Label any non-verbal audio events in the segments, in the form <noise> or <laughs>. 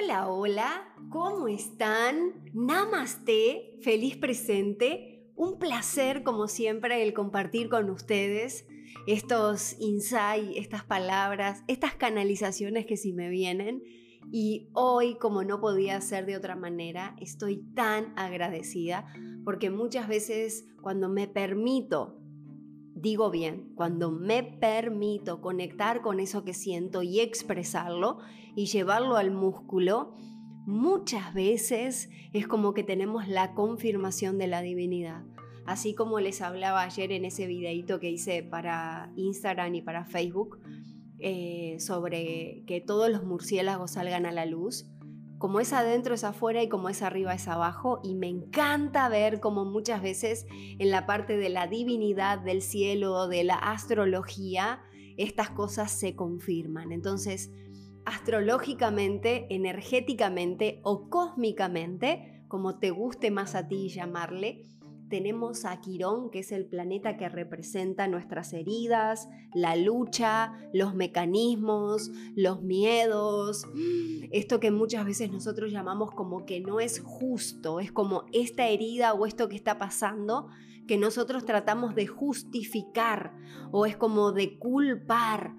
Hola, hola, ¿cómo están? Namaste, feliz presente. Un placer, como siempre, el compartir con ustedes estos insights, estas palabras, estas canalizaciones que sí me vienen. Y hoy, como no podía ser de otra manera, estoy tan agradecida porque muchas veces cuando me permito digo bien, cuando me permito conectar con eso que siento y expresarlo y llevarlo al músculo, muchas veces es como que tenemos la confirmación de la divinidad. Así como les hablaba ayer en ese videito que hice para Instagram y para Facebook eh, sobre que todos los murciélagos salgan a la luz como es adentro es afuera y como es arriba es abajo y me encanta ver como muchas veces en la parte de la divinidad del cielo, de la astrología, estas cosas se confirman. Entonces, astrológicamente, energéticamente o cósmicamente, como te guste más a ti llamarle, tenemos a Quirón, que es el planeta que representa nuestras heridas, la lucha, los mecanismos, los miedos, esto que muchas veces nosotros llamamos como que no es justo, es como esta herida o esto que está pasando que nosotros tratamos de justificar o es como de culpar.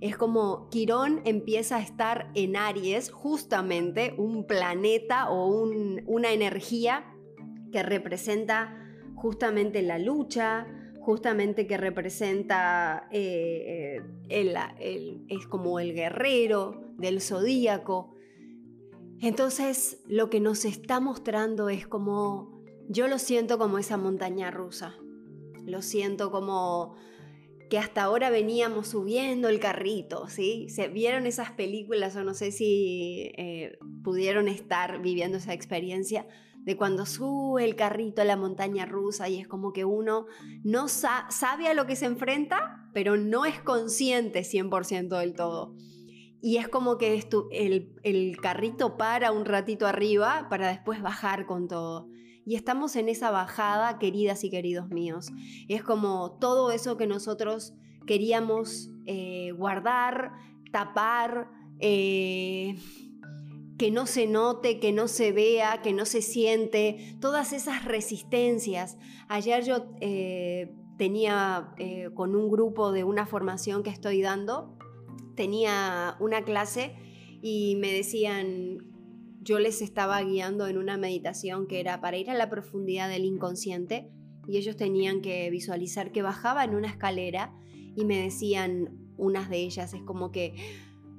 Es como Quirón empieza a estar en Aries, justamente un planeta o una energía que representa justamente la lucha, justamente que representa, eh, eh, es como el guerrero del zodíaco. Entonces lo que nos está mostrando es como, yo lo siento como esa montaña rusa, lo siento como que hasta ahora veníamos subiendo el carrito, ¿sí? ¿Se vieron esas películas o no sé si eh, pudieron estar viviendo esa experiencia? De cuando sube el carrito a la montaña rusa y es como que uno no sabe a lo que se enfrenta, pero no es consciente 100% del todo. Y es como que el, el carrito para un ratito arriba para después bajar con todo. Y estamos en esa bajada, queridas y queridos míos. Es como todo eso que nosotros queríamos eh, guardar, tapar, eh, que no se note, que no se vea, que no se siente, todas esas resistencias. Ayer yo eh, tenía eh, con un grupo de una formación que estoy dando, tenía una clase y me decían, yo les estaba guiando en una meditación que era para ir a la profundidad del inconsciente y ellos tenían que visualizar que bajaba en una escalera y me decían, unas de ellas, es como que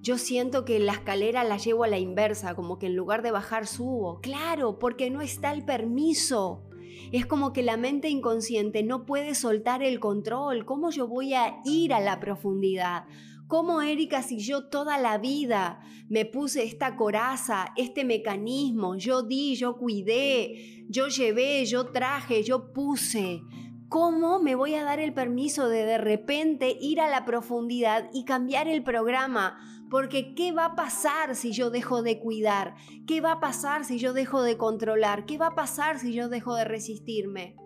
yo siento que la escalera la llevo a la inversa, como que en lugar de bajar subo. Claro, porque no está el permiso. Es como que la mente inconsciente no puede soltar el control. ¿Cómo yo voy a ir a la profundidad? ¿Cómo, Erika, si yo toda la vida me puse esta coraza, este mecanismo, yo di, yo cuidé, yo llevé, yo traje, yo puse? ¿Cómo me voy a dar el permiso de de repente ir a la profundidad y cambiar el programa? Porque ¿qué va a pasar si yo dejo de cuidar? ¿Qué va a pasar si yo dejo de controlar? ¿Qué va a pasar si yo dejo de resistirme?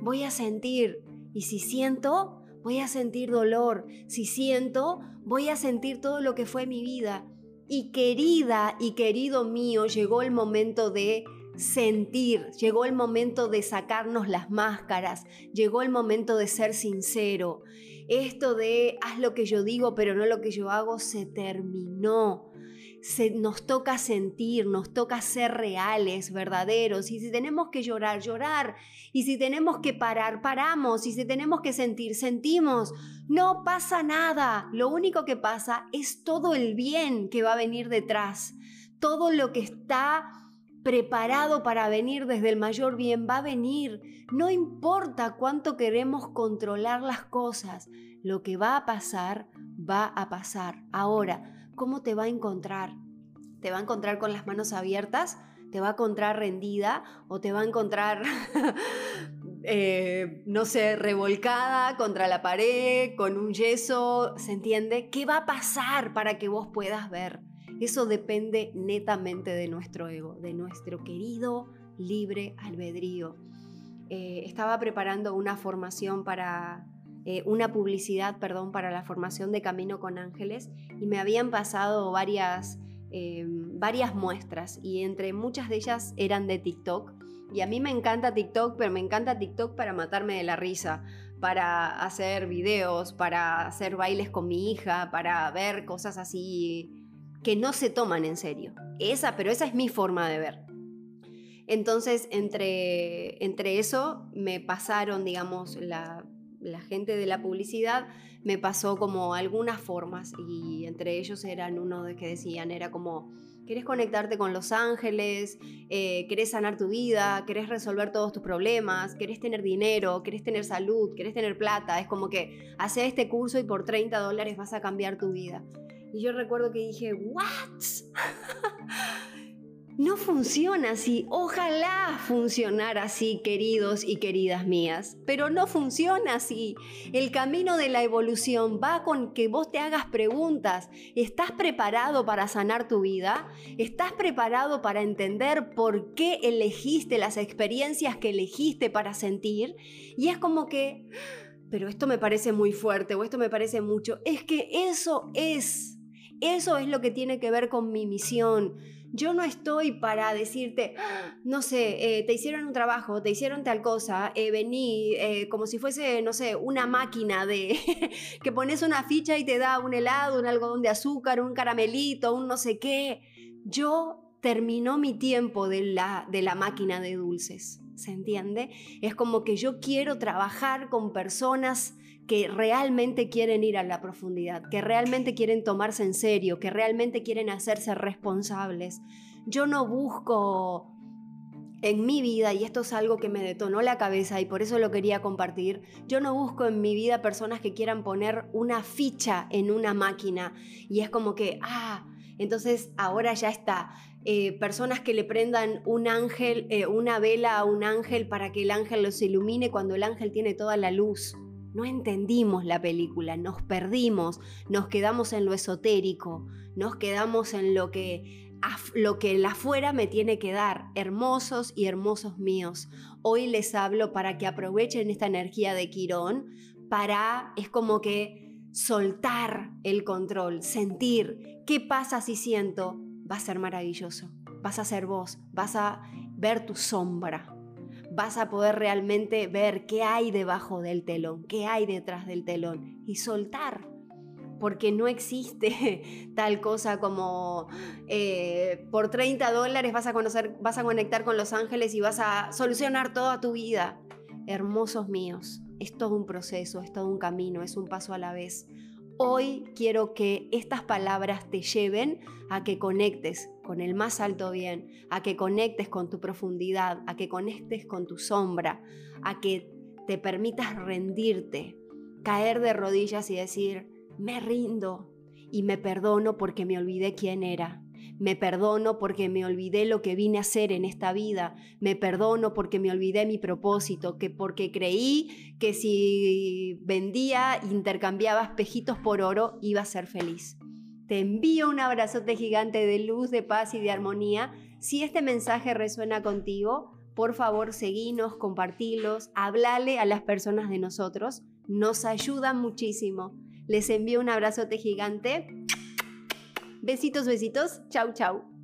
Voy a sentir. Y si siento, voy a sentir dolor. Si siento, voy a sentir todo lo que fue mi vida. Y querida y querido mío, llegó el momento de sentir, llegó el momento de sacarnos las máscaras, llegó el momento de ser sincero. Esto de haz lo que yo digo pero no lo que yo hago se terminó. Se, nos toca sentir, nos toca ser reales, verdaderos. Y si tenemos que llorar, llorar. Y si tenemos que parar, paramos. Y si tenemos que sentir, sentimos. No pasa nada. Lo único que pasa es todo el bien que va a venir detrás. Todo lo que está preparado para venir desde el mayor bien, va a venir. No importa cuánto queremos controlar las cosas, lo que va a pasar, va a pasar. Ahora, ¿cómo te va a encontrar? ¿Te va a encontrar con las manos abiertas? ¿Te va a encontrar rendida? ¿O te va a encontrar, <laughs> eh, no sé, revolcada contra la pared, con un yeso? ¿Se entiende? ¿Qué va a pasar para que vos puedas ver? Eso depende netamente de nuestro ego, de nuestro querido libre albedrío. Eh, estaba preparando una formación para, eh, una publicidad, perdón, para la formación de Camino con Ángeles y me habían pasado varias eh, varias muestras y entre muchas de ellas eran de TikTok. Y a mí me encanta TikTok, pero me encanta TikTok para matarme de la risa, para hacer videos, para hacer bailes con mi hija, para ver cosas así que no se toman en serio. Esa, pero esa es mi forma de ver. Entonces, entre, entre eso me pasaron, digamos, la, la gente de la publicidad me pasó como algunas formas y entre ellos eran uno de que decían, era como, querés conectarte con los ángeles, eh, querés sanar tu vida, querés resolver todos tus problemas, querés tener dinero, querés tener salud, querés tener plata, es como que hace este curso y por 30 dólares vas a cambiar tu vida. Y yo recuerdo que dije, ¿what? <laughs> No funciona así. Ojalá funcionara así, queridos y queridas mías. Pero no funciona así. El camino de la evolución va con que vos te hagas preguntas. ¿Estás preparado para sanar tu vida? ¿Estás preparado para entender por qué elegiste las experiencias que elegiste para sentir? Y es como que, pero esto me parece muy fuerte o esto me parece mucho. Es que eso es. Eso es lo que tiene que ver con mi misión yo no estoy para decirte, no sé, eh, te hicieron un trabajo, te hicieron tal cosa, eh, vení, eh, como si fuese, no sé, una máquina de <laughs> que pones una ficha y te da un helado, un algodón de azúcar, un caramelito, un no sé qué. Yo terminó mi tiempo de la, de la máquina de dulces, ¿se entiende? Es como que yo quiero trabajar con personas que realmente quieren ir a la profundidad, que realmente quieren tomarse en serio, que realmente quieren hacerse responsables. Yo no busco en mi vida, y esto es algo que me detonó la cabeza y por eso lo quería compartir, yo no busco en mi vida personas que quieran poner una ficha en una máquina y es como que, ah, entonces ahora ya está. Eh, personas que le prendan un ángel, eh, una vela a un ángel para que el ángel los ilumine cuando el ángel tiene toda la luz. No entendimos la película, nos perdimos, nos quedamos en lo esotérico, nos quedamos en lo que, lo que el afuera me tiene que dar, hermosos y hermosos míos. Hoy les hablo para que aprovechen esta energía de Quirón, para, es como que soltar el control, sentir qué pasa si siento, va a ser maravilloso, vas a ser vos, vas a ver tu sombra, vas a poder realmente ver qué hay debajo del telón, qué hay detrás del telón y soltar. Porque no existe <laughs> tal cosa como eh, por 30 dólares vas a, conocer, vas a conectar con los ángeles y vas a solucionar toda tu vida. Hermosos míos, es todo un proceso, es todo un camino, es un paso a la vez. Hoy quiero que estas palabras te lleven a que conectes con el más alto bien, a que conectes con tu profundidad, a que conectes con tu sombra, a que te permitas rendirte, caer de rodillas y decir, me rindo y me perdono porque me olvidé quién era. Me perdono porque me olvidé lo que vine a hacer en esta vida. Me perdono porque me olvidé mi propósito, que porque creí que si vendía, intercambiaba espejitos por oro, iba a ser feliz. Te envío un abrazote gigante de luz, de paz y de armonía. Si este mensaje resuena contigo, por favor, seguinos, compartilos, hablale a las personas de nosotros. Nos ayuda muchísimo. Les envío un abrazote gigante Besitos, besitos. Chau, chau.